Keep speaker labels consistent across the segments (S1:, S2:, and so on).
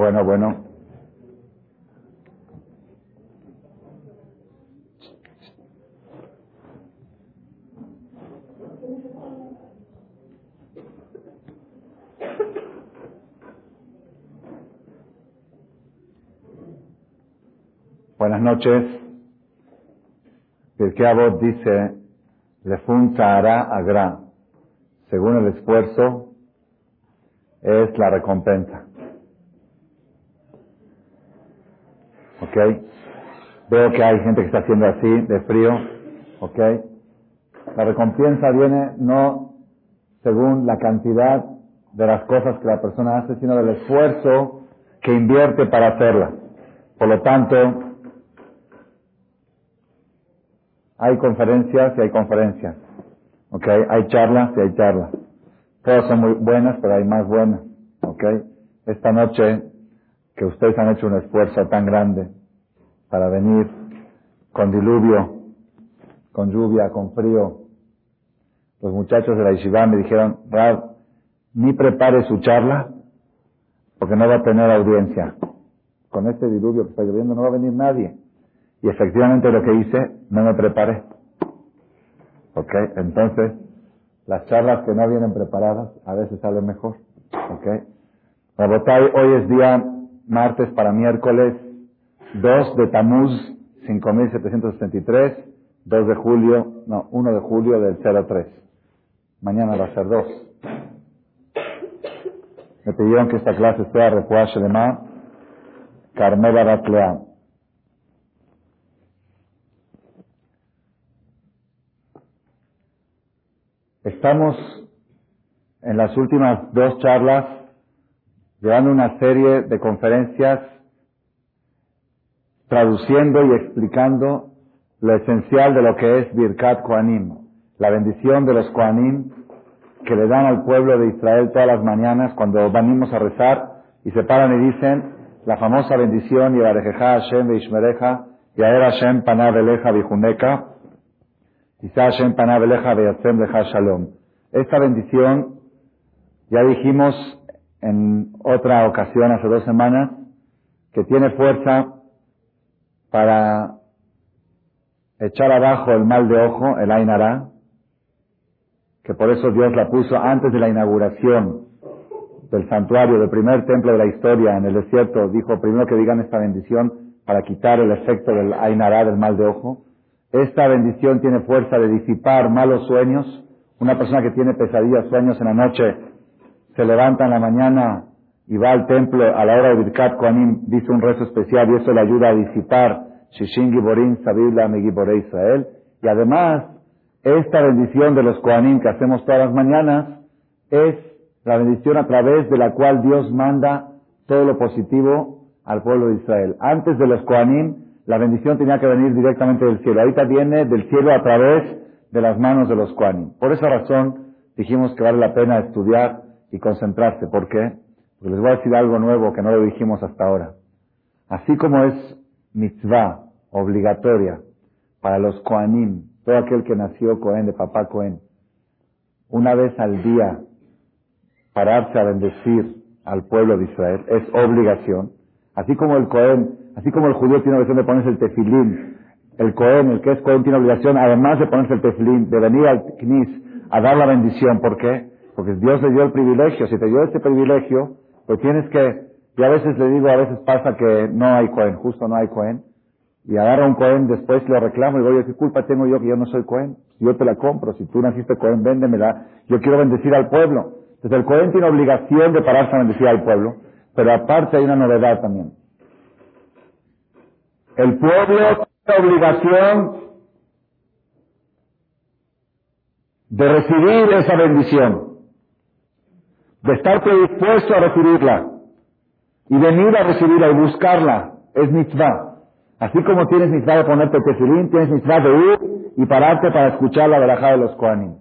S1: Bueno, bueno. Buenas noches. a vos dice, Lefun Sahara Agra. Según el esfuerzo, es la recompensa. ¿Ok? Veo que hay gente que está haciendo así, de frío. ¿Ok? La recompensa viene no según la cantidad de las cosas que la persona hace, sino del esfuerzo que invierte para hacerla. Por lo tanto, hay conferencias y hay conferencias. ¿Ok? Hay charlas y hay charlas. Todas son muy buenas, pero hay más buenas. ¿Ok? Esta noche que ustedes han hecho un esfuerzo tan grande para venir con diluvio, con lluvia, con frío. Los muchachos de la Yeshiva me dijeron, Rab, ni prepare su charla porque no va a tener audiencia. Con este diluvio que está lloviendo no va a venir nadie. Y efectivamente lo que hice, no me preparé. ¿Ok? Entonces, las charlas que no vienen preparadas a veces salen mejor. ¿Ok? hoy es día martes para miércoles 2 de Tamuz 5763, 2 de julio, no, 1 de julio del 03. Mañana va a ser 2. Me pidieron que esta clase sea de Ma, Carmela Ratlea. Estamos en las últimas dos charlas llevando una serie de conferencias traduciendo y explicando lo esencial de lo que es Birkat Koanim, la bendición de los Koanim que le dan al pueblo de Israel todas las mañanas cuando venimos a rezar y se paran y dicen la famosa bendición y Hashem Veishmereja y Hashem Panaveleja Bijuneka Hashem Panaveleja Leja Shalom. Esta bendición ya dijimos en otra ocasión hace dos semanas que tiene fuerza para echar abajo el mal de ojo, el Ainara, que por eso Dios la puso antes de la inauguración del santuario, del primer templo de la historia en el desierto, dijo primero que digan esta bendición para quitar el efecto del Ainara, del mal de ojo. Esta bendición tiene fuerza de disipar malos sueños. Una persona que tiene pesadillas, sueños en la noche, se levanta en la mañana y va al templo a la hora de Birkat Koanim, dice un rezo especial y eso le ayuda a disipar Shishin Giborim Sabila Israel. Y además, esta bendición de los Koanim que hacemos todas las mañanas es la bendición a través de la cual Dios manda todo lo positivo al pueblo de Israel. Antes de los Koanim, la bendición tenía que venir directamente del cielo. Ahorita viene del cielo a través de las manos de los Koanim. Por esa razón dijimos que vale la pena estudiar y concentrarse. ¿Por qué? Les voy a decir algo nuevo que no lo dijimos hasta ahora. Así como es mitzvah obligatoria para los Koanim, todo aquel que nació Cohen, de papá Cohen, una vez al día pararse a bendecir al pueblo de Israel, es obligación. Así como el Cohen, así como el judío tiene obligación de ponerse el tefilín, el Cohen, el que es Cohen, tiene obligación, además de ponerse el tefilín, de venir al Knis a dar la bendición. ¿Por qué? Porque Dios le dio el privilegio. Si te dio este privilegio, pues tienes que, y a veces le digo, a veces pasa que no hay Cohen, justo no hay Cohen, y agarra un Cohen después le reclamo y digo, ¿qué culpa tengo yo que yo no soy Cohen? Yo te la compro, si tú naciste Cohen, véndemela. Yo quiero bendecir al pueblo. Entonces el Cohen tiene obligación de pararse a bendecir al pueblo, pero aparte hay una novedad también. El pueblo tiene obligación de recibir esa bendición de estar predispuesto a recibirla y venir a recibirla y buscarla es mitzvah. Así como tienes mitzvah de ponerte tefilín, tienes mitzvah de ir y pararte para escuchar la verajá de los koanim.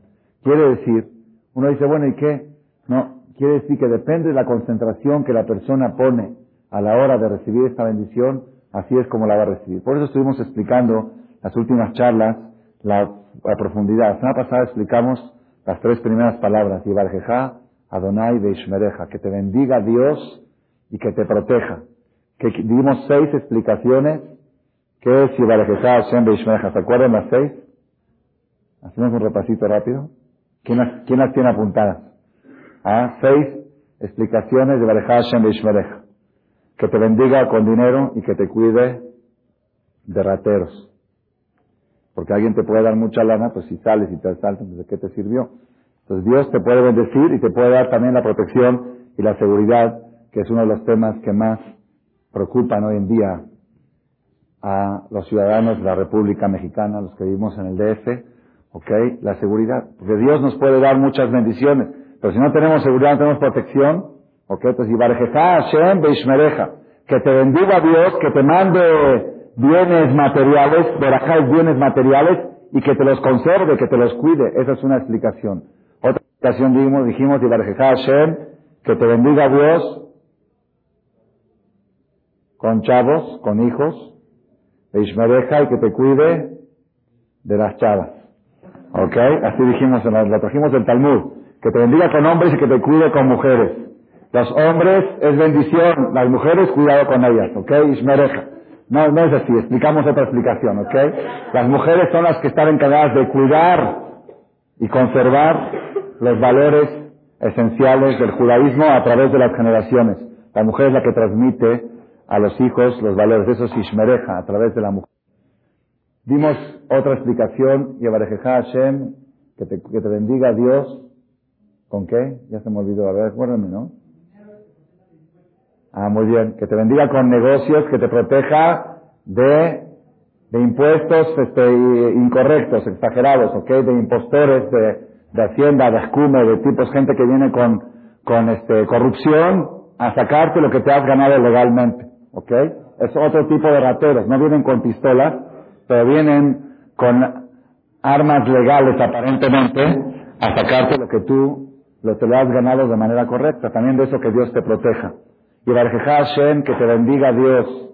S1: Quiere decir, uno dice, bueno, ¿y qué? No, quiere decir que depende de la concentración que la persona pone a la hora de recibir esta bendición, así es como la va a recibir. Por eso estuvimos explicando las últimas charlas, la, profundidad. La semana pasada explicamos las tres primeras palabras, Ibarjejá, Adonai Beishmereja, que te bendiga Dios y que te proteja. Que dimos seis explicaciones que es Yibarejeja Hashem Beishmeja. ¿Se acuerdan las seis? Hacemos un repasito rápido. ¿Quién las, tiene apuntadas? Ah, seis explicaciones de Bareja Hashem Beishmereja. Que te bendiga con dinero y que te cuide de rateros. Porque alguien te puede dar mucha lana, pues si sales y te asaltan, pues ¿de qué te sirvió? Entonces Dios te puede bendecir y te puede dar también la protección y la seguridad, que es uno de los temas que más preocupan hoy en día a los ciudadanos de la República Mexicana, los que vivimos en el DF, ¿ok? La seguridad. Porque Dios nos puede dar muchas bendiciones, pero si no tenemos seguridad, no tenemos protección, ¿ok? Entonces, Hashem Beishmereja, que te bendiga Dios, que te mande bienes materiales, verajáis bienes materiales, y que te los conserve, que te los cuide. Esa es una explicación. Explicación dijimos, dijimos, Hashem, que te bendiga Dios con chavos, con hijos, e Ishmereja y que te cuide de las chavas. ¿Ok? Así dijimos, la, trajimos del Talmud. Que te bendiga con hombres y que te cuide con mujeres. Los hombres es bendición, las mujeres cuidado con ellas. ¿Ok? Ishmereja. No, no es así, explicamos otra explicación. ¿Ok? Las mujeres son las que están encargadas de cuidar y conservar los valores esenciales del judaísmo a través de las generaciones. La mujer es la que transmite a los hijos los valores. Eso es Ishmereja, a través de la mujer. Dimos otra explicación, y Hashem, que te, que te bendiga Dios. ¿Con qué? Ya se me olvidó. A ver, acuérdame, ¿no? Ah, muy bien. Que te bendiga con negocios, que te proteja de, de impuestos este, incorrectos, exagerados, ¿ok? De impostores, de, de hacienda, de escume, de tipos, gente que viene con, con este, corrupción a sacarte lo que te has ganado legalmente. ¿Ok? Es otro tipo de rateros. No vienen con pistolas, pero vienen con armas legales aparentemente a sacarte lo que tú lo te lo has ganado de manera correcta. También de eso que Dios te proteja. Y Barjeja Hashem, que te bendiga Dios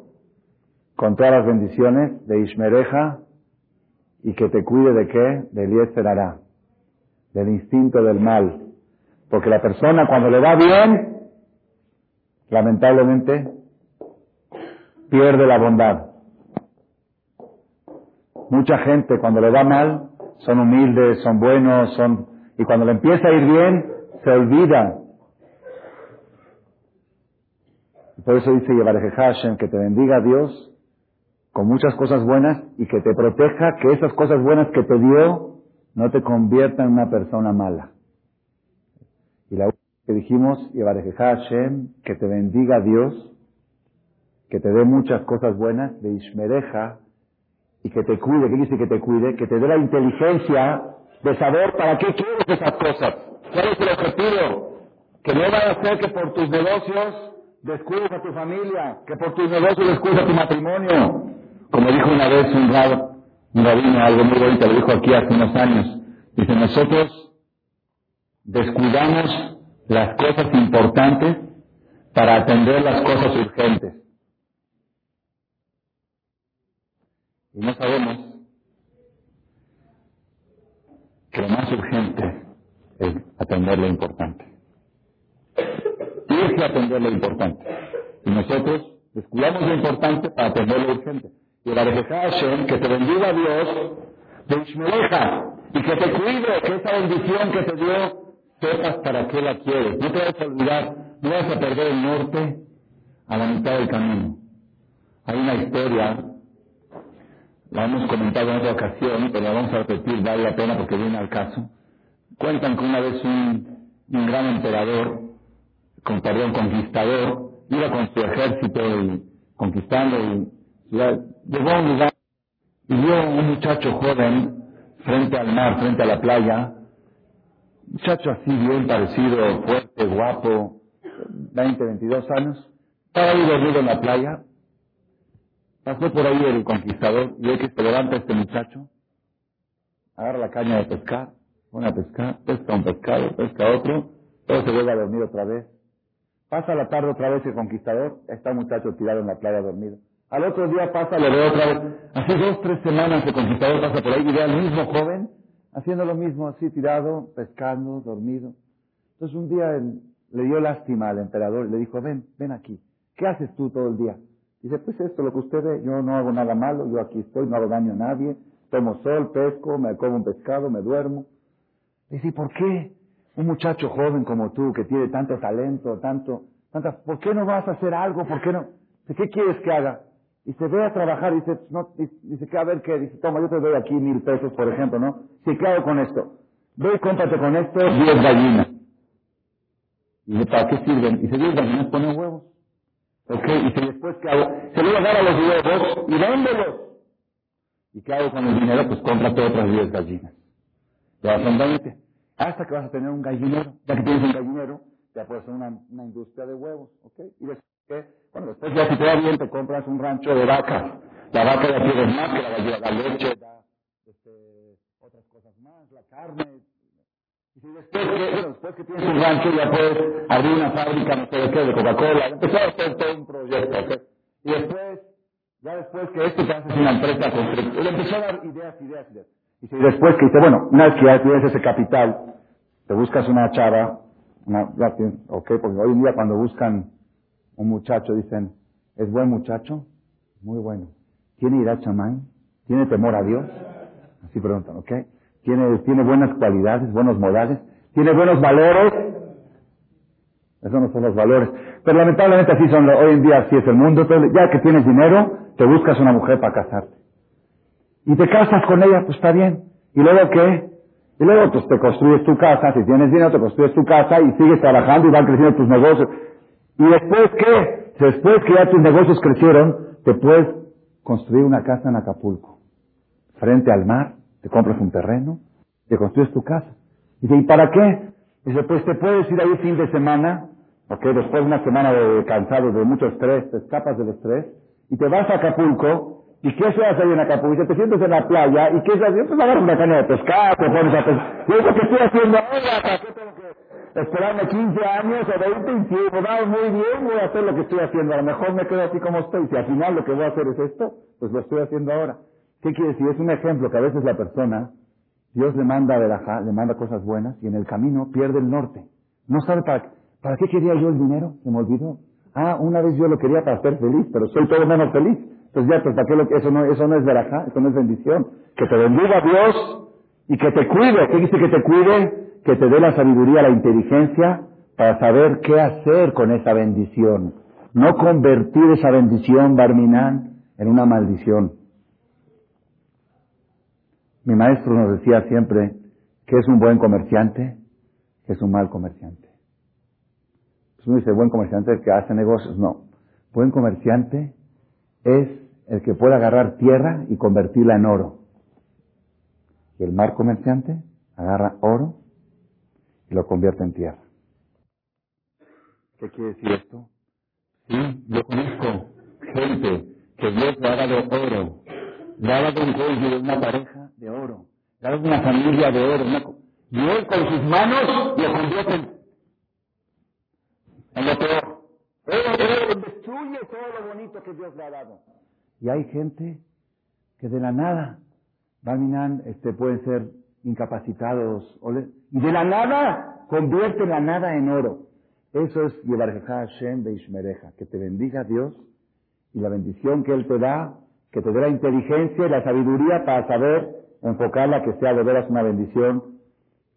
S1: con todas las bendiciones de Ishmereja y que te cuide de qué? De Eliezer del instinto del mal. Porque la persona cuando le va bien, lamentablemente pierde la bondad. Mucha gente cuando le va mal son humildes, son buenos, son y cuando le empieza a ir bien se olvida. Por eso dice Yevareje Hashem que te bendiga Dios con muchas cosas buenas y que te proteja que esas cosas buenas que te dio no te conviertan en una persona mala. Y la que dijimos, Hashem, que te bendiga Dios que te dé muchas cosas buenas, de Ishmereja, y que te cuide, ¿qué dice que te cuide? Que te dé la inteligencia de saber para qué quieres esas cosas. ¿Cuál es el objetivo? Que no vaya a ser que por tus negocios descuides a tu familia, que por tus negocios descuides a tu matrimonio. Como dijo una vez un rab, un rabino, algo muy bonito, lo dijo aquí hace unos años. Dice, nosotros descuidamos las cosas importantes para atender las cosas urgentes. Y no sabemos que lo más urgente es atender lo importante. Tienes que atender lo importante. Y nosotros descuidamos lo importante para atender lo urgente. Y la Hashem, que te bendiga Dios, de Ishmereja, y que te cuide, que esa bendición que te dio, sepas para qué la quieres. No te vas a olvidar, no vas a perder el norte a la mitad del camino. Hay una historia la hemos comentado en otra ocasión, pero la vamos a repetir, vale la pena porque viene al caso. Cuentan que una vez un, un gran emperador, con perdón, conquistador, iba con su ejército y conquistando y llegó a un lugar y vio a un muchacho joven frente al mar, frente a la playa, muchacho así bien parecido, fuerte, guapo, 20, 22 años, estaba ahí dormido en la playa, Pasó por ahí el conquistador y ve que se levanta este muchacho, agarra la caña de pescar, pone a pescar, pesca un pescado, pesca otro, todo se vuelve a dormir otra vez. Pasa la tarde otra vez el conquistador, está el muchacho tirado en la playa dormido. Al otro día pasa, lo ve otra vez. Hace dos, tres semanas el conquistador pasa por ahí y ve al mismo joven haciendo lo mismo, así tirado, pescando, dormido. Entonces un día le dio lástima al emperador y le dijo, ven, ven aquí. ¿Qué haces tú todo el día? Dice, pues esto, lo que usted ve, yo no hago nada malo, yo aquí estoy, no hago daño a nadie, tomo sol, pesco, me como un pescado, me duermo. Dice, ¿por qué un muchacho joven como tú, que tiene tanto talento, tanto, tanta, ¿por qué no vas a hacer algo? ¿Por qué no? ¿Qué quieres que haga? Y se ve a trabajar y dice, no, dice, ¿qué a ver qué? Dice, toma, yo te doy aquí mil pesos, por ejemplo, ¿no? Sí, ¿qué hago con esto? Ve y cómprate con esto diez gallinas. Y dice, ¿para qué sirven? Y se diez gallinas ponen huevos. ¿Ok? Y si después, ¿qué hago? Se lo voy a dar a los huevos y véndelos. ¿Y qué hago con el dinero? Pues cómprate otras diez gallinas. Te vas a hasta que vas a tener un gallinero. Ya que tienes un gallinero, ya puedes hacer una, una industria de huevos. ¿Ok? Y después, bueno, después ya si te va bien, te compras un rancho de vacas. La vaca ya tiene más la gallina, la leche, da este, otras cosas más, la carne, y si después que, después que tienes un rancho ya puedes abrir una fábrica, no sé de qué, de Coca-Cola, empezar a hacer todo un proyecto. Y después, ya después que esto te haces una empresa constructiva, le empezó a dar ideas, ideas, ideas. Y si después que dice, bueno, una vez que ya tienes ese capital, te buscas una chava, una, ya tienes, ok, porque hoy en día cuando buscan un muchacho dicen, ¿es buen muchacho? Muy bueno. ¿Tiene ira chamán? ¿Tiene temor a Dios? Así preguntan, ¿ok? tiene, tiene buenas cualidades, buenos modales, tiene buenos valores. Esos no son los valores. Pero lamentablemente así son, hoy en día así es el mundo. Ya que tienes dinero, te buscas una mujer para casarte. Y te casas con ella, pues está bien. ¿Y luego qué? Y luego pues te construyes tu casa, si tienes dinero te construyes tu casa y sigues trabajando y van creciendo tus negocios. ¿Y después qué? Después que ya tus negocios crecieron, te puedes construir una casa en Acapulco, frente al mar, te compras un terreno, te construyes tu casa. Y dice, ¿y para qué? Dice, pues te puedes ir ahí fin de semana, ok, después de una semana de cansado, de mucho estrés, te escapas del estrés, y te vas a Acapulco, ¿y qué se hace ahí en Acapulco? Y te sientes en la playa, ¿y qué se hace? Pues agarras una caña de pescar, te pones a pescar. Y es lo que estoy haciendo ahora, ¿para qué tengo que esperarme 15 años o 20 y si me muy bien, voy a hacer lo que estoy haciendo. A lo mejor me quedo así como estoy. Si al final lo que voy a hacer es esto, pues lo estoy haciendo ahora. ¿Qué quiere decir? Es un ejemplo que a veces la persona, Dios le manda a le manda cosas buenas y en el camino pierde el norte. No sabe para, para qué quería yo el dinero, se me olvidó. Ah, una vez yo lo quería para ser feliz, pero soy todo menos feliz. Entonces ya, pues ¿para qué lo, eso no, eso no es verajá, eso no es bendición. Que te bendiga Dios y que te cuide. ¿Qué dice que te cuide? Que te dé la sabiduría, la inteligencia para saber qué hacer con esa bendición. No convertir esa bendición, Barminán, en una maldición. Mi maestro nos decía siempre que es un buen comerciante, que es un mal comerciante. Pues uno dice, buen comerciante el que hace negocios. No. Buen comerciante es el que puede agarrar tierra y convertirla en oro. Y el mal comerciante agarra oro y lo convierte en tierra. ¿Qué quiere decir esto? Sí, yo conozco gente que Dios le ha dado oro, le ha dado un de una pareja de oro, le una familia de oro. y él con sus manos lo convierte en lo peor. Él, destruye todo lo bonito que Dios le ha dado. Y hay gente que de la nada, Barminan, este, pueden ser incapacitados, y de la nada convierte la nada en oro. Eso es Yevarjeja Hashem Beishmereja, que te bendiga Dios y la bendición que Él te da, que te dé la inteligencia y la sabiduría para saber enfocarla que sea de veras una bendición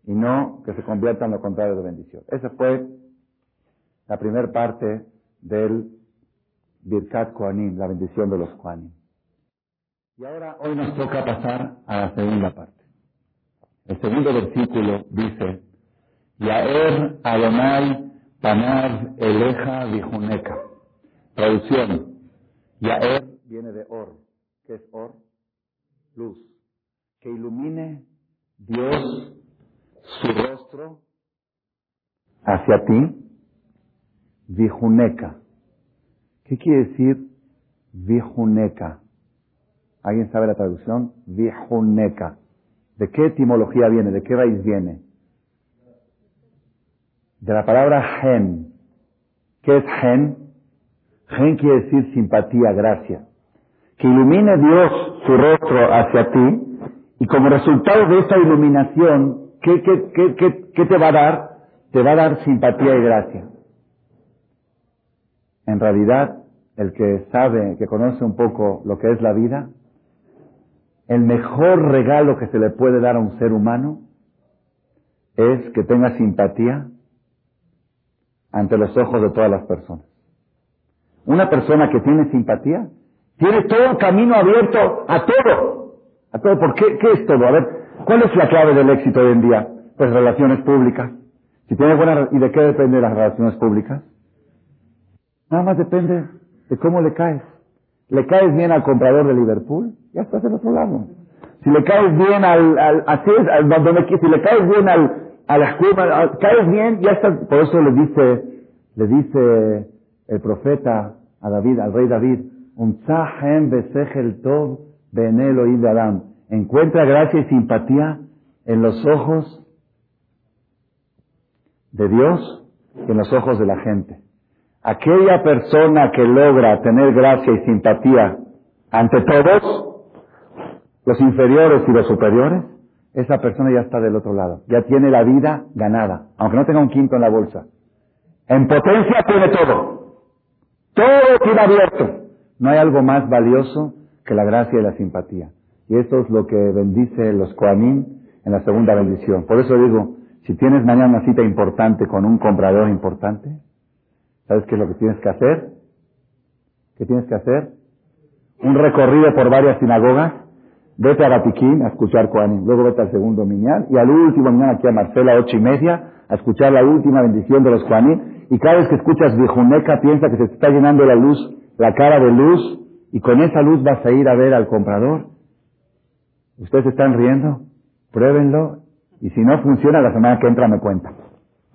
S1: y no que se convierta en lo contrario de bendición. Esa fue la primera parte del Birkat Koanim, la bendición de los Koanim. Y ahora, hoy nos toca pasar a la segunda parte. El segundo versículo dice, Yaer Adonai Panav Eleja Vijuneka. Traducción, Yaer viene de Or. ¿Qué es Or? Luz que ilumine Dios su rostro hacia ti, Vijuneca. ¿Qué quiere decir Vijuneca? ¿Alguien sabe la traducción? Vijuneca. ¿De qué etimología viene? ¿De qué raíz viene? De la palabra gen. ¿Qué es gen? Gen quiere decir simpatía, gracia. Que ilumine Dios su rostro hacia ti y como resultado de esa iluminación, ¿qué, qué, te va a dar? Te va a dar simpatía y gracia. en realidad, el que sabe, que conoce un poco lo que es la vida, el mejor regalo que se le puede dar a un ser humano es que tenga simpatía ante los ojos de todas las personas. Una persona que tiene simpatía tiene todo el camino abierto a todo. A todo. ¿Por qué? ¿Qué es todo? A ver, ¿cuál es la clave del éxito hoy en día? Pues relaciones públicas. Si tiene buena, ¿y de qué depende las relaciones públicas? Nada más depende de cómo le caes. ¿Le caes bien al comprador de Liverpool? Ya estás del otro lado. Si le caes bien al, al, así es, si le caes bien al, a la escuela, caes bien, ya estás, por eso le dice, le dice el profeta a David, al rey David, tov Adam. Encuentra gracia y simpatía en los ojos de Dios y en los ojos de la gente. Aquella persona que logra tener gracia y simpatía ante todos, los inferiores y los superiores, esa persona ya está del otro lado. Ya tiene la vida ganada, aunque no tenga un quinto en la bolsa. En potencia tiene todo. Todo tiene abierto. No hay algo más valioso que la gracia y la simpatía. Y esto es lo que bendice los Koanim en la segunda bendición. Por eso digo, si tienes mañana una cita importante con un comprador importante, ¿Sabes qué es lo que tienes que hacer? ¿Qué tienes que hacer? Un recorrido por varias sinagogas. Vete a Batiquín a escuchar Koanim. Luego vete al segundo Minyan. Y al último Minyan aquí a Marcela, ocho y media, a escuchar la última bendición de los Koanim. Y cada vez que escuchas Vijuneca, piensa que se te está llenando la luz, la cara de luz. Y con esa luz vas a ir a ver al comprador. ¿Ustedes están riendo? Pruébenlo. Y si no funciona, la semana que entra me cuenta.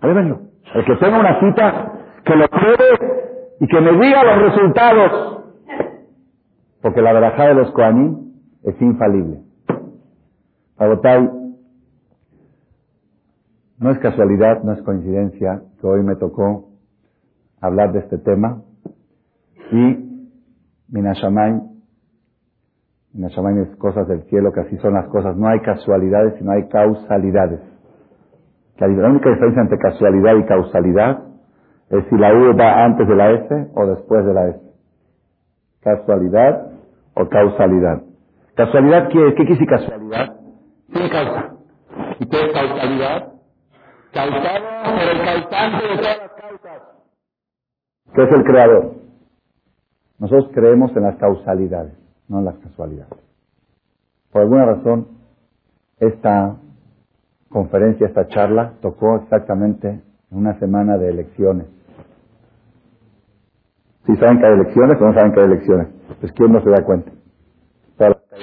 S1: Pruébenlo. El que tenga una cita que lo pruebe y que me diga los resultados. Porque la verajá de los Koanim es infalible. Pagotay, no es casualidad, no es coincidencia que hoy me tocó hablar de este tema y Minashamay, Minashamay es cosas del cielo, que así son las cosas, no hay casualidades, sino hay causalidades. La única diferencia entre casualidad y causalidad es si la U va antes de la S o después de la S. Casualidad o causalidad. Casualidad, ¿qué, qué quiere decir casualidad? Sin causa. ¿Y qué es causalidad? Causado por el causante de todas las causas. ¿Qué es el creador? Nosotros creemos en las causalidades, no en las casualidades. Por alguna razón, esta conferencia, esta charla, tocó exactamente en una semana de elecciones. Si saben que hay elecciones o no saben que hay elecciones. Pues ¿quién no se da cuenta?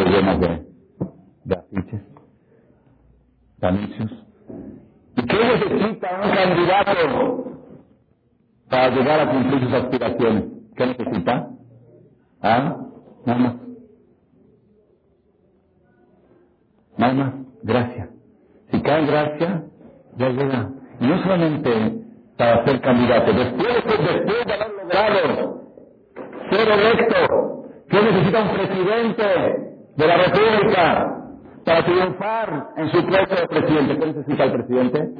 S1: Llenas de, de afiches, de anuncios. ¿Y qué necesita un candidato para llegar a cumplir sus aspiraciones? ¿Qué necesita? ¿Ah? Nada más. Nada más. Gracia. Si cae gracia, ya llega. Y no solamente para ser candidato, después, después de haber logrado ser electo. ¿Qué necesita un presidente de la República para triunfar en su puesto de presidente? ¿Qué necesita el presidente?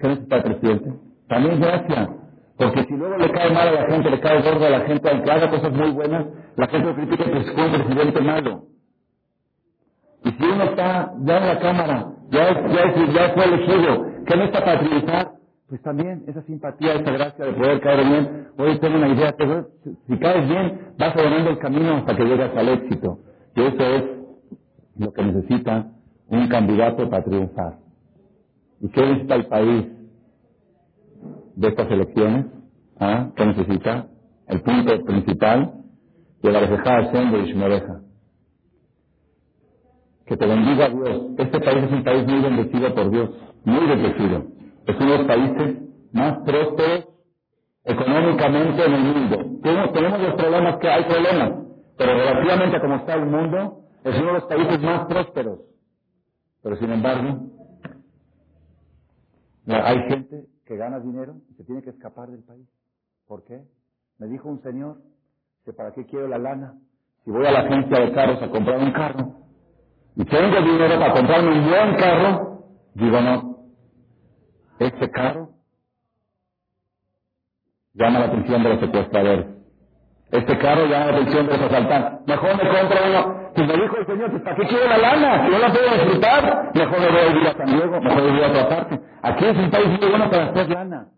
S1: ¿Qué necesita el presidente? También gracia. Porque si luego le cae mal a la gente, le cae gordo a la gente, aunque haga cosas muy buenas, la gente lo critica que es un presidente malo. Y si uno está ya en la Cámara, ya, ya, ya fue elegido, ¿qué no está para triunfar? pues también esa simpatía, esa gracia de poder caer bien. Hoy tengo una idea, pero si caes bien, vas ganando el camino hasta que llegas al éxito. Y eso es lo que necesita un candidato para triunfar. ¿Y qué necesita el país de estas elecciones? ¿Ah? ¿Qué necesita? El punto principal de la Hashem de Ishmereja. Que te bendiga Dios. Este país es un país muy bendecido por Dios, muy bendecido es uno de los países más prósperos económicamente en el mundo. Tenemos, los problemas que hay problemas, pero relativamente como está el mundo, es uno de los países más prósperos. Pero sin embargo, hay gente que gana dinero y se tiene que escapar del país. ¿Por qué? Me dijo un señor que para qué quiero la lana si voy a la agencia de carros a comprar un carro y tengo dinero para comprarme un buen carro, digo no, este carro llama la atención de los secuestradores. Este carro llama la atención de los asaltantes. Mejor me compro uno. Pues me dijo el Señor, pues ¿para qué quiero la lana? Si no la puedo disfrutar, mejor me voy a ir a San Diego, mejor me voy a otra parte. Aquí es un país muy bueno para hacer lana.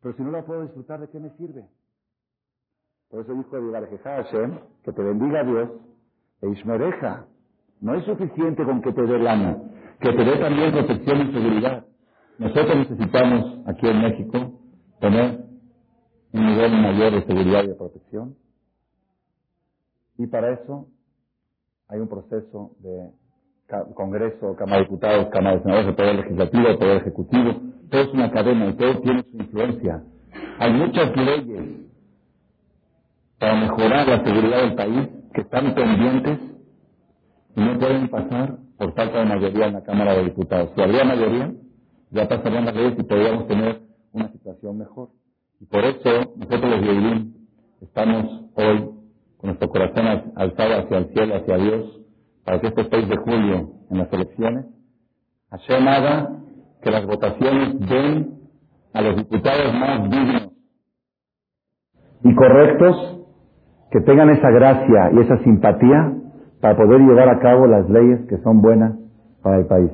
S1: Pero si no la puedo disfrutar, ¿de qué me sirve? Por eso dijo el Hashem, que te bendiga Dios, e Ishmereja. No es suficiente con que te dé lana, que te dé también protección y seguridad. Nosotros necesitamos aquí en México tener un nivel mayor de seguridad y de protección. Y para eso hay un proceso de Congreso, Cámara de Diputados, Cámara de Senadores, el Poder Legislativo, el Poder Ejecutivo. Todo es una cadena y todo tiene su influencia. Hay muchas leyes para mejorar la seguridad del país que están pendientes y no pueden pasar por falta de mayoría en la Cámara de Diputados. Si habría mayoría, ya pasarían las leyes y podríamos tener una situación mejor. Y por eso nosotros los Yehudim estamos hoy con nuestro corazón alzado hacia el cielo, hacia Dios, para que este 6 de julio, en las elecciones, Hashem haga que las votaciones den a los diputados más dignos y correctos, que tengan esa gracia y esa simpatía para poder llevar a cabo las leyes que son buenas para el país,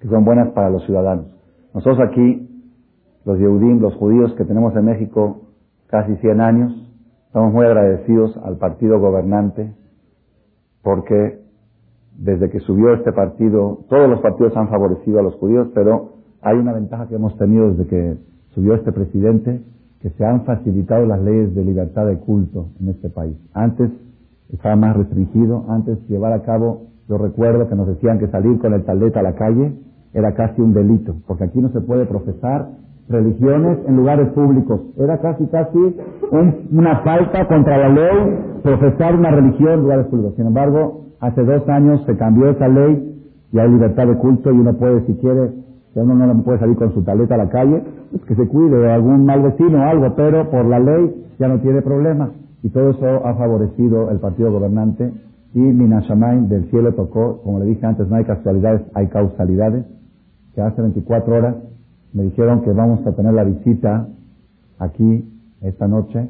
S1: que son buenas para los ciudadanos. Nosotros aquí, los Yehudim, los judíos que tenemos en México casi 100 años, estamos muy agradecidos al partido gobernante porque desde que subió este partido, todos los partidos han favorecido a los judíos, pero hay una ventaja que hemos tenido desde que subió este presidente, que se han facilitado las leyes de libertad de culto en este país. Antes estaba más restringido. Antes llevar a cabo, yo recuerdo que nos decían que salir con el taleta a la calle era casi un delito, porque aquí no se puede profesar religiones en lugares públicos. Era casi, casi una falta contra la ley profesar una religión en lugares públicos. Sin embargo, hace dos años se cambió esa ley y hay libertad de culto y uno puede, si quiere, uno no puede salir con su taleta a la calle, pues que se cuide de algún mal vecino o algo, pero por la ley ya no tiene problema. Y todo eso ha favorecido el partido gobernante y Minashamain del cielo tocó, como le dije antes, no hay casualidades, hay causalidades, que hace 24 horas me dijeron que vamos a tener la visita aquí esta noche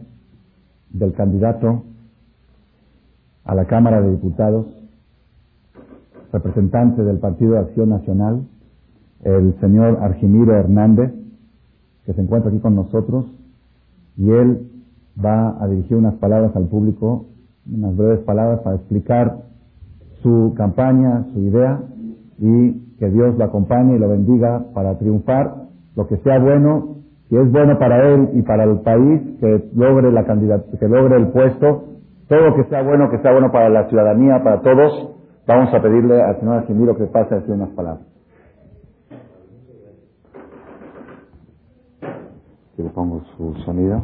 S1: del candidato a la Cámara de Diputados, representante del Partido de Acción Nacional, el señor Argimiro Hernández, que se encuentra aquí con nosotros, y él va a dirigir unas palabras al público, unas breves palabras para explicar su campaña, su idea y que Dios lo acompañe y lo bendiga para triunfar, lo que sea bueno, si es bueno para él y para el país, que logre la que logre el puesto, todo lo que sea bueno, que sea bueno para la ciudadanía, para todos, vamos a pedirle al señor Arquimiro que pase a decir unas palabras. le pongo su sonido.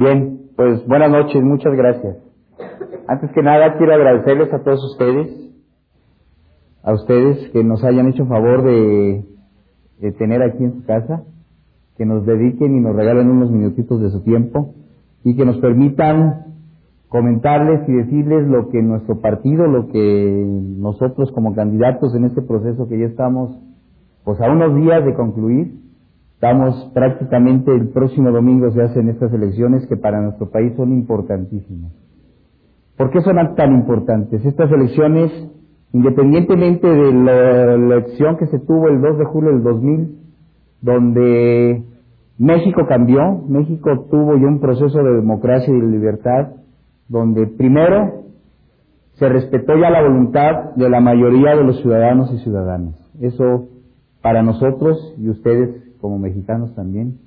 S2: Bien, pues buenas noches, muchas gracias. Antes que nada quiero agradecerles a todos ustedes, a ustedes que nos hayan hecho favor de, tener aquí en su casa, que nos dediquen y nos regalen unos minutitos de su tiempo y que nos permitan comentarles y decirles lo que nuestro partido, lo que nosotros como candidatos en este proceso que ya estamos, pues a unos días de concluir, Estamos prácticamente el próximo domingo se hacen estas elecciones que para nuestro país son importantísimas. ¿Por qué son tan importantes? Estas elecciones, independientemente de la elección que se tuvo el 2 de julio del 2000, donde México cambió, México tuvo ya un proceso de democracia y de libertad, donde primero se respetó ya la voluntad de la mayoría de los ciudadanos y ciudadanas. Eso para nosotros y ustedes como mexicanos también,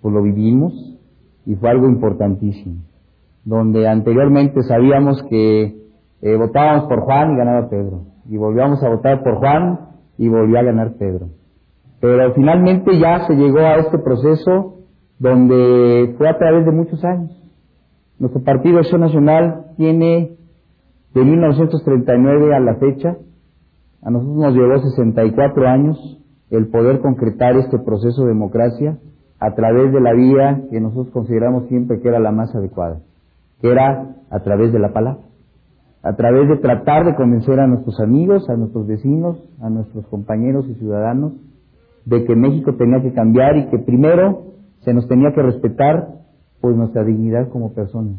S2: pues lo vivimos y fue algo importantísimo. Donde anteriormente sabíamos que eh, votábamos por Juan y ganaba Pedro, y volvíamos a votar por Juan y volvía a ganar Pedro. Pero finalmente ya se llegó a este proceso donde fue a través de muchos años. Nuestro Partido Acción Nacional tiene de 1939 a la fecha, a nosotros nos llevó 64 años el poder concretar este proceso de democracia a través de la vía que nosotros consideramos siempre que era la más adecuada, que era a través de la palabra, a través de tratar de convencer a nuestros amigos, a nuestros vecinos, a nuestros compañeros y ciudadanos de que México tenía que cambiar y que primero se nos tenía que respetar pues nuestra dignidad como personas.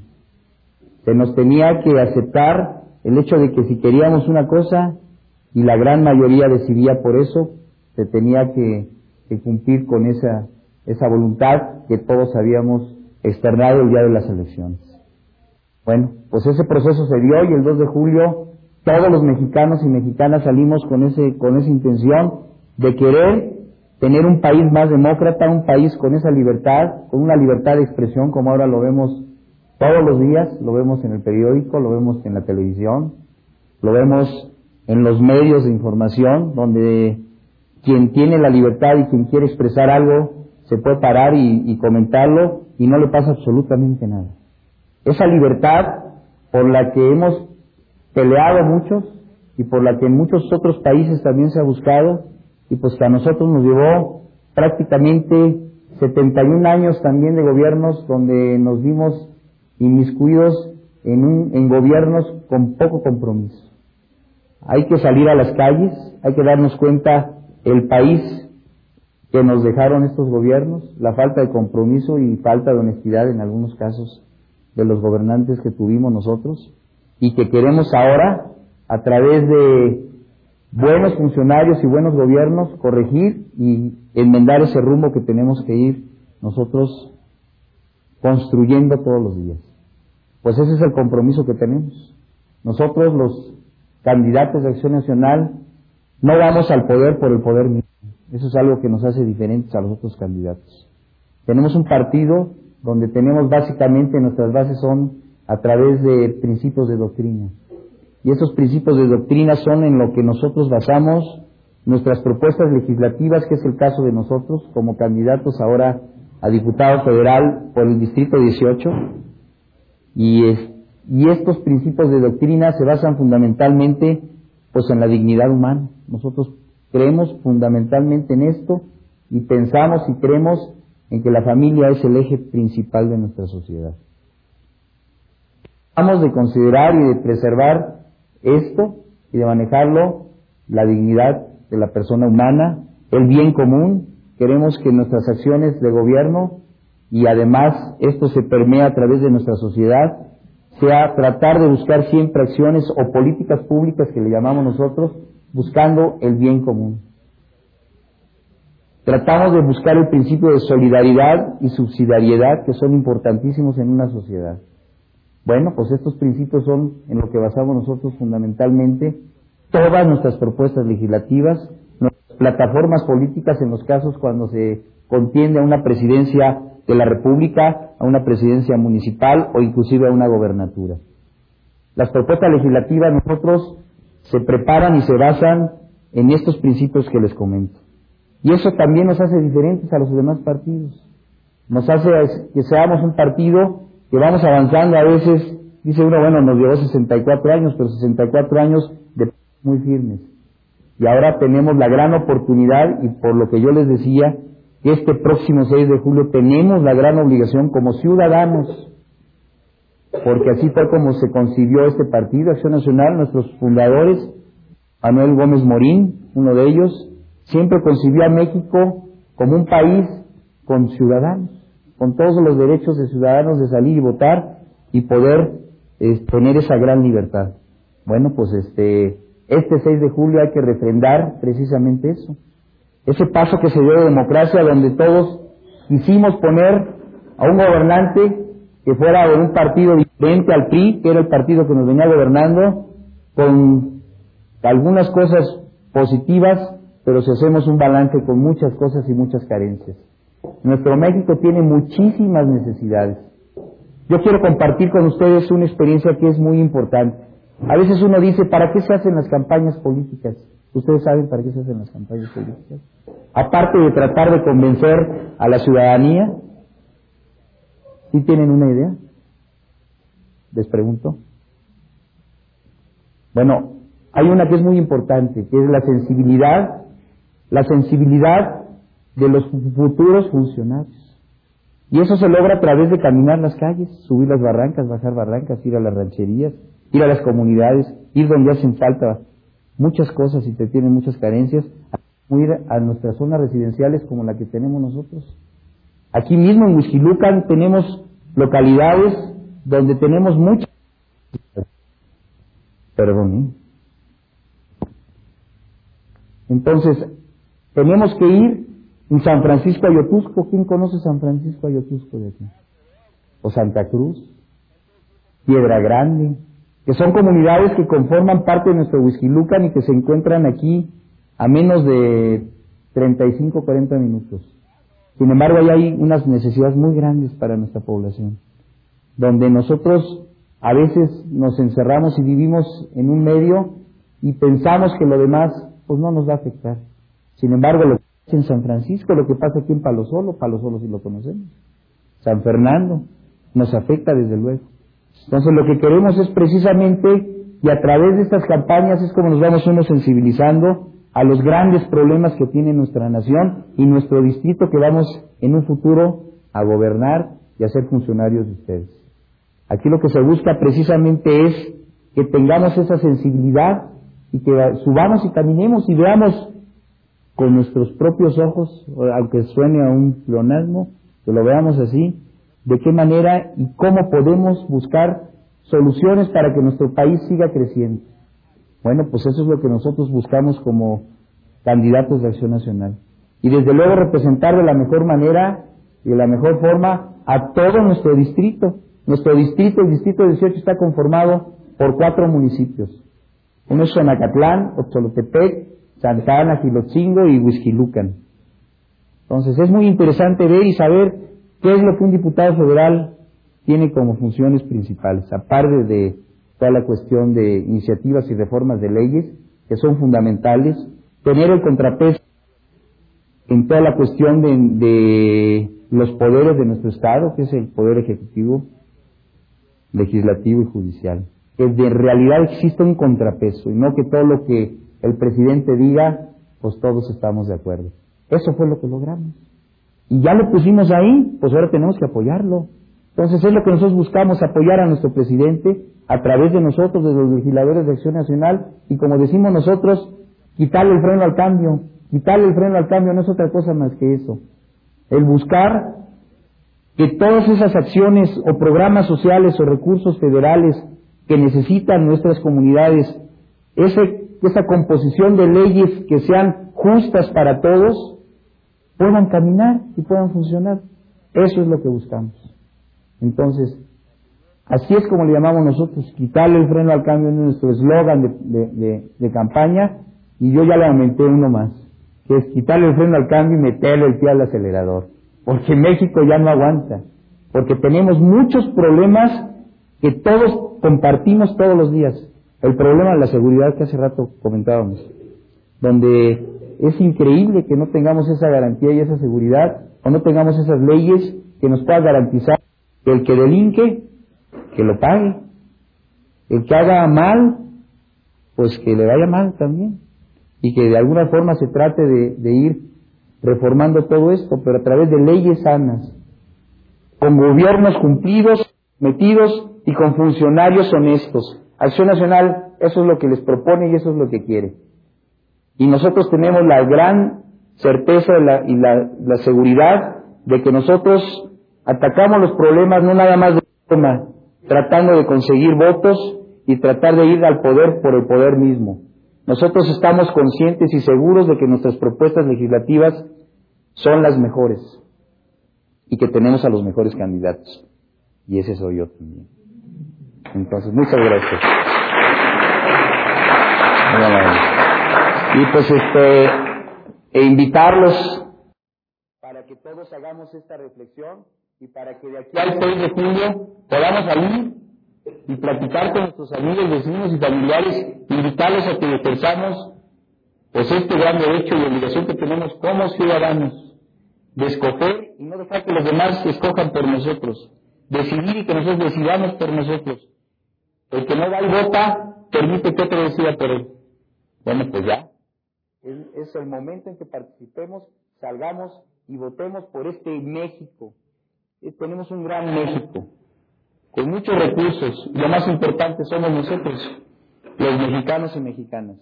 S2: Se nos tenía que aceptar el hecho de que si queríamos una cosa y la gran mayoría decidía por eso, se tenía que, cumplir con esa, esa voluntad que todos habíamos externado el día de las elecciones. Bueno, pues ese proceso se dio y el 2 de julio todos los mexicanos y mexicanas salimos con, ese, con esa intención de querer tener un país más demócrata, un país con esa libertad, con una libertad de expresión como ahora lo vemos todos los días, lo vemos en el periódico, lo vemos en la televisión, lo vemos en los medios de información, donde quien tiene la libertad y quien quiere expresar algo se puede parar y, comentarlo y no le pasa absolutamente nada. Esa libertad por la que hemos peleado muchos y por la que en muchos otros países también se ha buscado y pues que a nosotros nos llevó prácticamente 71 años también de gobiernos donde nos vimos inmiscuidos en, un, en gobiernos con poco compromiso. Hay que salir a las calles, hay que darnos cuenta el país que nos dejaron estos gobiernos, la falta de compromiso y falta de honestidad en algunos casos de los gobernantes que tuvimos nosotros y que queremos ahora, a través de buenos funcionarios y buenos gobiernos, corregir y enmendar ese rumbo que tenemos que ir nosotros construyendo todos los días. Pues ese es el compromiso que tenemos. Nosotros los candidatos de Acción Nacional no vamos al poder por el poder mismo. Eso es algo que nos hace diferentes a los otros candidatos. Tenemos un partido donde tenemos básicamente nuestras bases son a través de principios de doctrina. Y esos principios de doctrina son en lo que nosotros basamos nuestras propuestas legislativas, que es el caso de nosotros como candidatos ahora a diputado federal por el Distrito 18. Y, y estos principios de doctrina se basan fundamentalmente pues en la dignidad humana. Nosotros creemos fundamentalmente en esto y pensamos y creemos en que la familia es el eje principal de nuestra sociedad. Vamos de considerar y de preservar esto y de manejarlo, la dignidad de la persona humana, el bien común. Queremos que nuestras acciones de gobierno y además esto se permea a través de nuestra sociedad, sea tratar de buscar siempre acciones o políticas públicas que le llamamos nosotros, buscando el bien común. Tratamos de buscar el principio de solidaridad y subsidiariedad que son importantísimos en una sociedad. Bueno, pues estos principios son en lo que basamos nosotros fundamentalmente todas nuestras propuestas legislativas, nuestras plataformas políticas en los casos cuando se contiende a una presidencia de la República, a una presidencia municipal o inclusive a una gobernatura. Las propuestas legislativas nosotros se preparan y se basan en estos principios que les comento. Y eso también nos hace diferentes a los demás partidos. Nos hace que seamos un partido que vamos avanzando a veces, dice uno, bueno, nos llevó 64 años, pero 64 años de muy firmes. Y ahora tenemos la gran oportunidad, y por lo que yo les decía, este próximo 6 de julio tenemos la gran obligación como ciudadanos, porque así fue como se concibió este partido, Acción Nacional, nuestros fundadores, Manuel Gómez Morín, uno de ellos, siempre concibió a México como un país con ciudadanos con todos los derechos de ciudadanos de salir y votar y poder tener esa gran libertad. Bueno, pues este, este 6 de julio hay que refrendar precisamente eso. Ese paso que se dio de democracia donde todos quisimos poner a un gobernante que fuera de un partido diferente al PRI, que era el partido que nos venía gobernando, con algunas cosas positivas, pero si hacemos un balance con muchas cosas y muchas carencias. Nuestro México tiene muchísimas necesidades. Yo quiero compartir con ustedes una experiencia que es muy importante. A veces uno dice, ¿para qué se hacen las campañas políticas? ¿Ustedes saben para qué se hacen las campañas políticas? Aparte de tratar de convencer a la ciudadanía, ¿sí tienen una idea? Les pregunto. Bueno, hay una que es muy importante, que es la sensibilidad, la sensibilidad de los futuros funcionarios. Y eso se logra a través de caminar las calles, subir las barrancas, bajar barrancas, ir a las rancherías, ir a las comunidades, ir donde hacen falta muchas cosas y te tienen muchas carencias, ir a nuestras zonas residenciales como la que tenemos nosotros. Aquí mismo en Huizquilucan tenemos localidades donde tenemos muchas... Perdón, ¿eh? Entonces, tenemos que ir en San Francisco Ayotuzco. ¿Quién conoce San Francisco Ayotuzco de aquí? O Santa Cruz, Piedra Grande, que son comunidades que conforman parte de nuestro Huizquilucan y que se encuentran aquí a menos de 35 40 minutos. Sin embargo, ahí hay unas necesidades muy grandes para nuestra población, donde nosotros a veces nos encerramos y vivimos en un medio y pensamos que lo demás pues no nos va a afectar. Sin embargo, lo que pasa en San Francisco, lo que pasa aquí en Palo Solo, Palo Solo sí lo conocemos, San Fernando, nos afecta desde luego. Entonces lo que queremos es precisamente, y a través de estas campañas es como nos vamos uno sensibilizando a los grandes problemas que tiene nuestra nación y nuestro distrito que vamos en un futuro a gobernar y a ser funcionarios de ustedes. Aquí lo que se busca precisamente es que tengamos esa sensibilidad y que subamos y caminemos y veamos con nuestros propios ojos, aunque suene a un pleonasmo, que lo veamos así, de qué manera y cómo podemos buscar soluciones para que nuestro país siga creciendo. Bueno, pues eso es lo que nosotros buscamos como candidatos de Acción Nacional. Y desde luego representar de la mejor manera y de la mejor forma a todo nuestro distrito. Nuestro distrito, el distrito 18, está conformado por cuatro municipios. Uno es Xonacatlán, Otzolotepec, Santa Ana, Gilotzingo y Huizquilucan. Entonces es muy interesante ver y saber qué es lo que un diputado federal tiene como funciones principales, aparte de toda la cuestión de iniciativas y reformas de leyes que son fundamentales, tener el contrapeso en toda la cuestión de, los poderes de nuestro Estado, que es el poder ejecutivo, legislativo y judicial. Que de realidad existe un contrapeso y no que todo lo que el presidente diga, pues todos estamos de acuerdo. Eso fue lo que logramos. Y ya lo pusimos ahí, pues ahora tenemos que apoyarlo. Entonces es lo que nosotros buscamos, apoyar a nuestro presidente a través de nosotros, de los legisladores de Acción Nacional, y como decimos nosotros, quitarle el freno al cambio. Quitarle el freno al cambio no es otra cosa más que eso. El buscar que todas esas acciones o programas sociales o recursos federales que necesitan nuestras comunidades, ese, esa composición de leyes que sean justas para todos, puedan caminar y puedan funcionar. Eso es lo que buscamos. Entonces, así es como le llamamos nosotros, quitarle el freno al cambio en nuestro eslogan de, campaña, y yo ya le aumenté uno más, que es quitarle el freno al cambio y meterle el pie al acelerador, porque México ya no aguanta, porque tenemos muchos problemas que todos compartimos todos los días. El problema de la seguridad que hace rato comentábamos, donde es increíble que no tengamos esa garantía y esa seguridad, o no tengamos esas leyes que nos puedan garantizar que el que delinque, que lo pague. El que haga mal, pues que le vaya mal también. Y que de alguna forma se trate de, ir reformando todo esto, pero a través de leyes sanas, con gobiernos cumplidos, metidos y con funcionarios honestos. Acción Nacional, eso es lo que les propone y eso es lo que quiere. Y nosotros tenemos la gran certeza y la seguridad de que nosotros Atacamos los problemas no nada más de forma, tratando de conseguir votos y tratar de ir al poder por el poder mismo. Nosotros estamos conscientes y seguros de que nuestras propuestas legislativas son las mejores y que tenemos a los mejores candidatos. Y ese soy yo también. Entonces, muchas gracias. Y pues este, e invitarlos para que todos hagamos esta reflexión y para que de aquí al 6 de julio podamos salir y platicar con nuestros amigos, vecinos y familiares, invitarlos a que pensamos pues este gran derecho y obligación que tenemos como ciudadanos de escoger y no dejar que los demás escojan por nosotros, decidir y que nosotros decidamos por nosotros. El que no va y vota permite que otro decida por él. Bueno, pues ya. Es, el momento en que participemos, salgamos y votemos por este México eh, tenemos un gran México, con muchos recursos. Lo más importante somos nosotros, los mexicanos y mexicanas.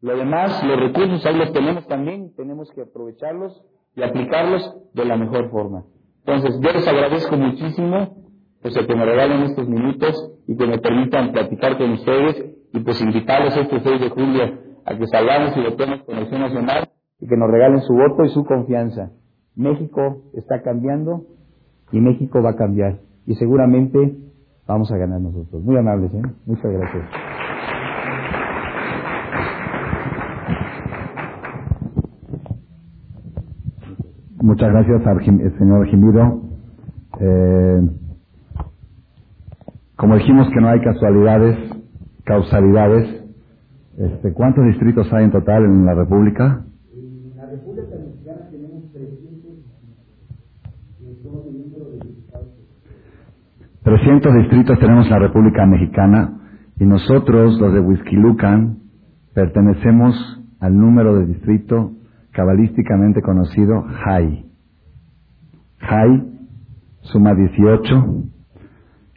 S2: Lo demás, los recursos ahí los tenemos también, tenemos que aprovecharlos y aplicarlos de la mejor forma. Entonces, yo les agradezco muchísimo pues que me regalen estos minutos y que me permitan platicar con ustedes y pues invitarlos este 6 de julio a que salgamos y votemos con Acción Nacional y que nos regalen su voto y su confianza. México está cambiando y México va a cambiar y seguramente vamos a ganar nosotros. Muy amables, ¿eh? Muchas gracias.
S1: Muchas gracias al señor Jimiro. Eh, como dijimos que no hay casualidades, causalidades, este, ¿cuántos distritos hay en total en la República?
S2: En la República Mexicana tenemos 300
S1: 300 distritos tenemos en la República Mexicana y nosotros, los de Huizquilucan, pertenecemos al número de distrito cabalísticamente conocido Jai. Jai suma 18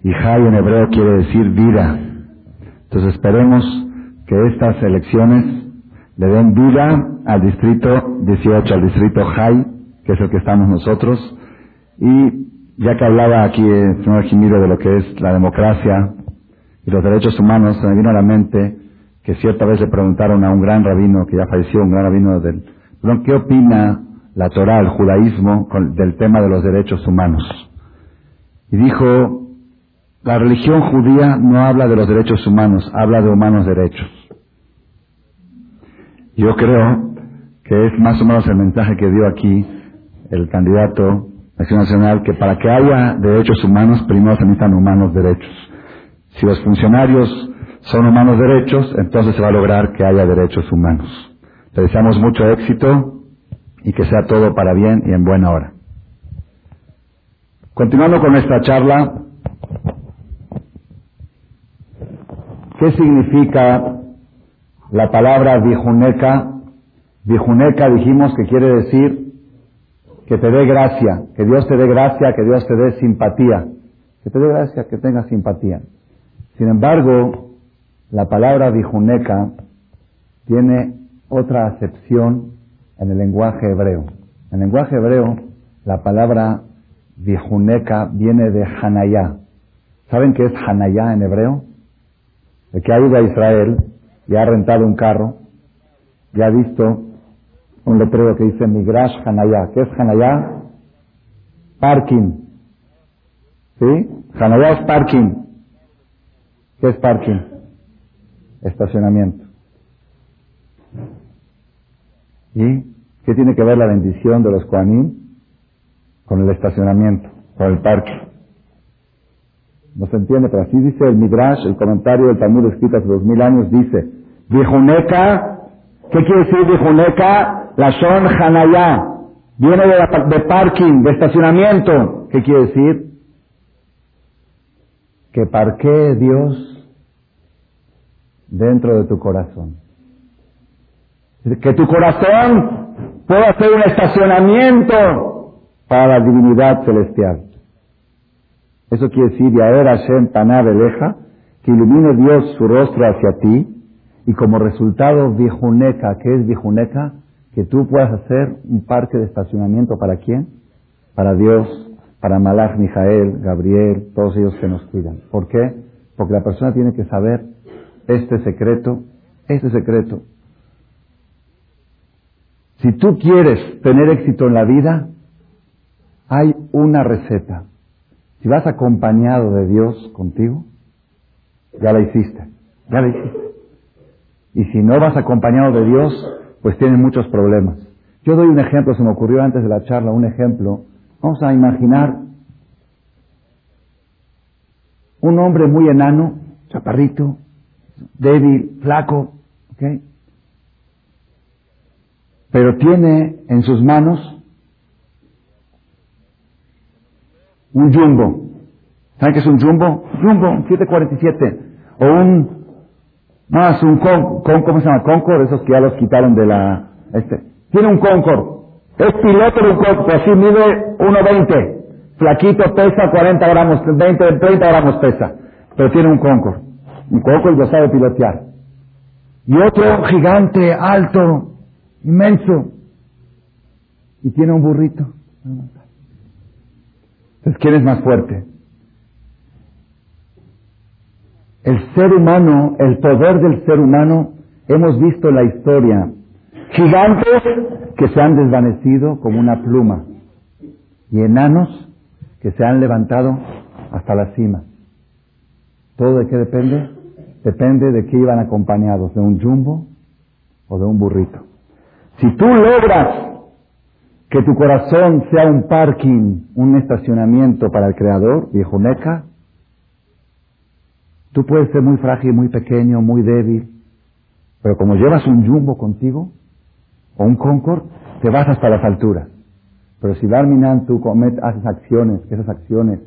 S1: y Jai en hebreo quiere decir vida. Entonces esperemos que estas elecciones le den vida al distrito 18, al distrito Jai, que es el que estamos nosotros. Y ya que hablaba aquí el señor Jimiro de lo que es la democracia y los derechos humanos, me vino a la mente que cierta vez le preguntaron a un gran rabino, que ya falleció, un gran rabino del ¿qué opina la Torah, el judaísmo, del tema de los derechos humanos? Y dijo, la religión judía no habla de los derechos humanos, habla de humanos derechos. Yo creo que es más o menos el mensaje que dio aquí el candidato Acción Nacional, que para que haya derechos humanos, primero se necesitan humanos derechos. Si los funcionarios son humanos derechos, entonces se va a lograr que haya derechos humanos. Le deseamos mucho éxito y que sea todo para bien y en buena hora. Continuando con nuestra charla, ¿qué significa la palabra vijuneca? Vijuneca dijimos que quiere decir que te dé gracia, que Dios te dé gracia, que Dios te dé simpatía, que te dé gracia, que tengas simpatía. Sin embargo, la palabra vijuneca tiene otra acepción en el lenguaje hebreo. En el lenguaje hebreo, la palabra vijuneca viene de Hanayá. ¿Saben qué es Hanayá en hebreo? El que ido a Israel y ha rentado un carro y ha visto un letrero que dice Migrash Hanayá. ¿Qué es Hanayá? Parking. ¿Sí? Hanayá es parking. ¿Qué es parking? Estacionamiento. ¿Y qué tiene que ver la bendición de los Koanim con el estacionamiento, con el parque? No se entiende, pero así dice el Midrash, el comentario del Talmud escrito hace dos mil años, dice, Vijuneca, ¿qué quiere decir Vijuneca? La son Hanayá, viene de, de parking, de estacionamiento. ¿Qué quiere decir? Que parquee Dios dentro de tu corazón. Que tu corazón pueda ser un estacionamiento para la divinidad celestial. Eso quiere decir, Yaer Hashem que ilumine Dios su rostro hacia ti, y como resultado, Vijuneca, ¿qué es Vijuneca? Que tú puedas hacer un parque de estacionamiento para quién? Para Dios, para Malach, Mijael, Gabriel, todos ellos que nos cuidan. ¿Por qué? Porque la persona tiene que saber este secreto, este secreto, si tú quieres tener éxito en la vida, hay una receta. Si vas acompañado de Dios contigo, ya la hiciste, ya la hiciste. Y si no vas acompañado de Dios, pues tienes muchos problemas. Yo doy un ejemplo, se me ocurrió antes de la charla un ejemplo. Vamos a imaginar un hombre muy enano, chaparrito, débil, flaco, ¿ok? pero tiene en sus manos un jumbo. ¿Saben qué es un jumbo? Jumbo, un 747. O un, más un con, ¿cómo se llama? Concord, esos que ya los quitaron de la, este. Tiene un Concord. Es piloto de un Concord, así mide 1.20. flaquito, pesa 40 gramos, 20, 30 gramos pesa, pero tiene un Concord. Un Concord lo sabe pilotear. Y otro gigante, alto, inmenso, y tiene un burrito. ¿Quién es más fuerte? El ser humano, el poder del ser humano, hemos visto en la historia gigantes que se han desvanecido como una pluma y enanos que se han levantado hasta la cima. ¿Todo de qué depende? Depende de qué iban acompañados, de un jumbo o de un burrito. Si tú logras que tu corazón sea un parking, un estacionamiento para el Creador, viejo meca, tú puedes ser muy frágil, muy pequeño, muy débil, pero como llevas un jumbo contigo, o un Concord, te vas hasta las alturas. Pero si Barminan tú comet, haces acciones, que esas acciones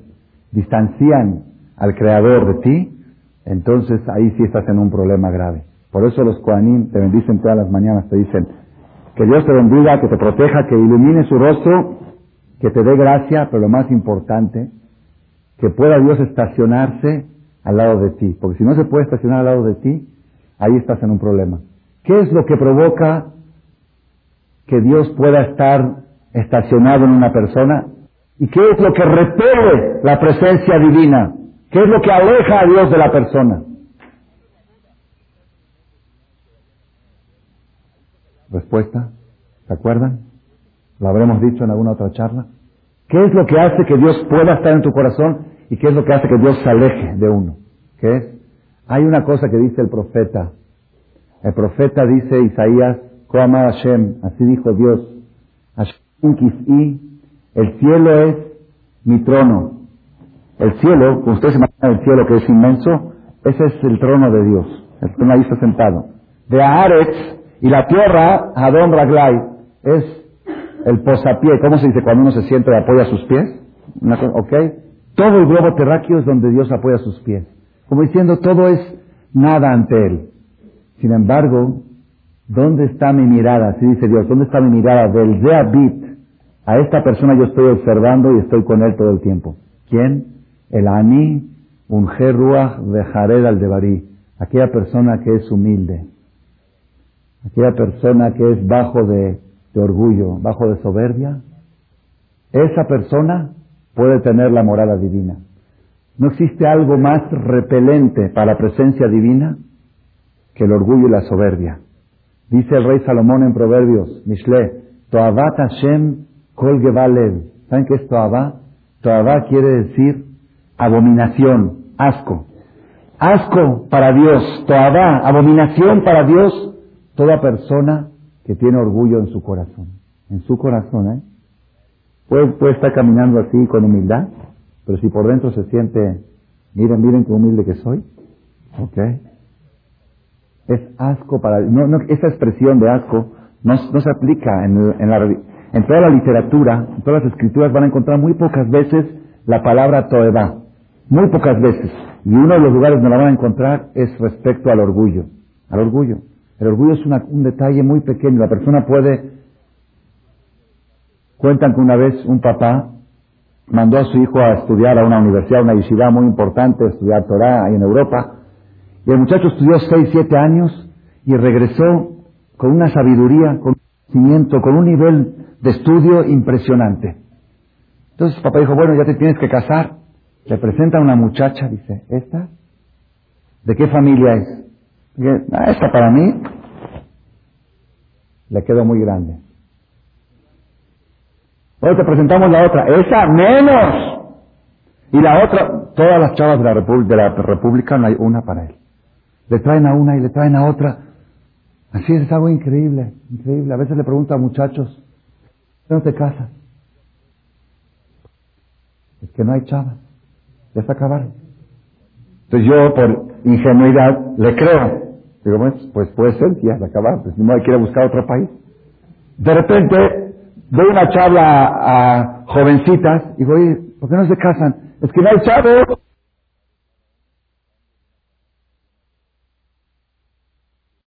S1: distancian al Creador de ti, entonces ahí sí estás en un problema grave. Por eso los Koanim te bendicen todas las mañanas, te dicen, que Dios te bendiga, que te proteja, que ilumine su rostro, que te dé gracia, pero lo más importante, que pueda Dios estacionarse al lado de ti. Porque si no se puede estacionar al lado de ti, ahí estás en un problema. ¿Qué es lo que provoca que Dios pueda estar estacionado en una persona? ¿Y qué es lo que repele la presencia divina? ¿Qué es lo que aleja a Dios de la persona? Respuesta, ¿se acuerdan? Lo habremos dicho en alguna otra charla. ¿Qué es lo que hace que Dios pueda estar en tu corazón y qué es lo que hace que Dios se aleje de uno? ¿Qué es? Hay una cosa que dice el profeta. El profeta dice Isaías, Hashem, así dijo Dios, Hashem el cielo es mi trono. El cielo, como ustedes imaginan el cielo que es inmenso, ese es el trono de Dios. El trono ahí está sentado. De Aretz, y la tierra, Adon Raglai, es el posapié. ¿Cómo se dice cuando uno se siente y apoya sus pies? ¿Ok? Todo el globo terráqueo es donde Dios apoya sus pies. Como diciendo, todo es nada ante Él. Sin embargo, ¿dónde está mi mirada? Así dice Dios, ¿dónde está mi mirada? Del Zeabit. A esta persona yo estoy observando y estoy con Él todo el tiempo. ¿Quién? El Ani, un Ruach de Jared al Devarí. Aquella persona que es humilde aquella persona que es bajo de, orgullo, bajo de soberbia, esa persona puede tener la morada divina. No existe algo más repelente para la presencia divina que el orgullo y la soberbia. Dice el rey Salomón en Proverbios, Mishle, Toavat Hashem kol ¿Saben qué es Toavá? Toavá quiere decir abominación, asco. Asco para Dios, Toavá, abominación para Dios toda persona que tiene orgullo en su corazón, en su corazón, ¿eh? Puede, puede estar caminando así con humildad, pero si por dentro se siente, miren, miren qué humilde que soy, ¿ok? Es asco para... No, no, esa expresión de asco no, no se aplica en, en, la, en toda la literatura, en todas las escrituras van a encontrar muy pocas veces la palabra toeba, muy pocas veces. Y uno de los lugares donde la van a encontrar es respecto al orgullo, al orgullo. El orgullo es un detalle muy pequeño. La persona puede... Cuentan que una vez un papá mandó a su hijo a estudiar a una universidad, una yeshiva muy importante, estudiar Torah ahí en Europa. Y el muchacho estudió seis, siete años y regresó con una sabiduría, con un conocimiento, con un nivel de estudio impresionante. Entonces papá dijo, bueno, ya te tienes que casar. Le presenta a una muchacha, dice, ¿esta? ¿De qué familia es? Ah, esta para mí le quedó muy grande. Hoy te presentamos la otra, esa menos. Y la otra, todas las chavas de la, de la República, no hay una para él. Le traen a una y le traen a otra. Así es, algo increíble, increíble. A veces le pregunto a muchachos, ¿no te casas? Es que no hay chavas. Ya se acabaron. Entonces yo, por ingenuidad, le creo. Digo, pues, pues puede ser, ya se acabaron. Pues que ir a buscar otro país. De repente, doy una charla a, jovencitas y digo, oye, ¿por qué no se casan? Es que no hay chavos.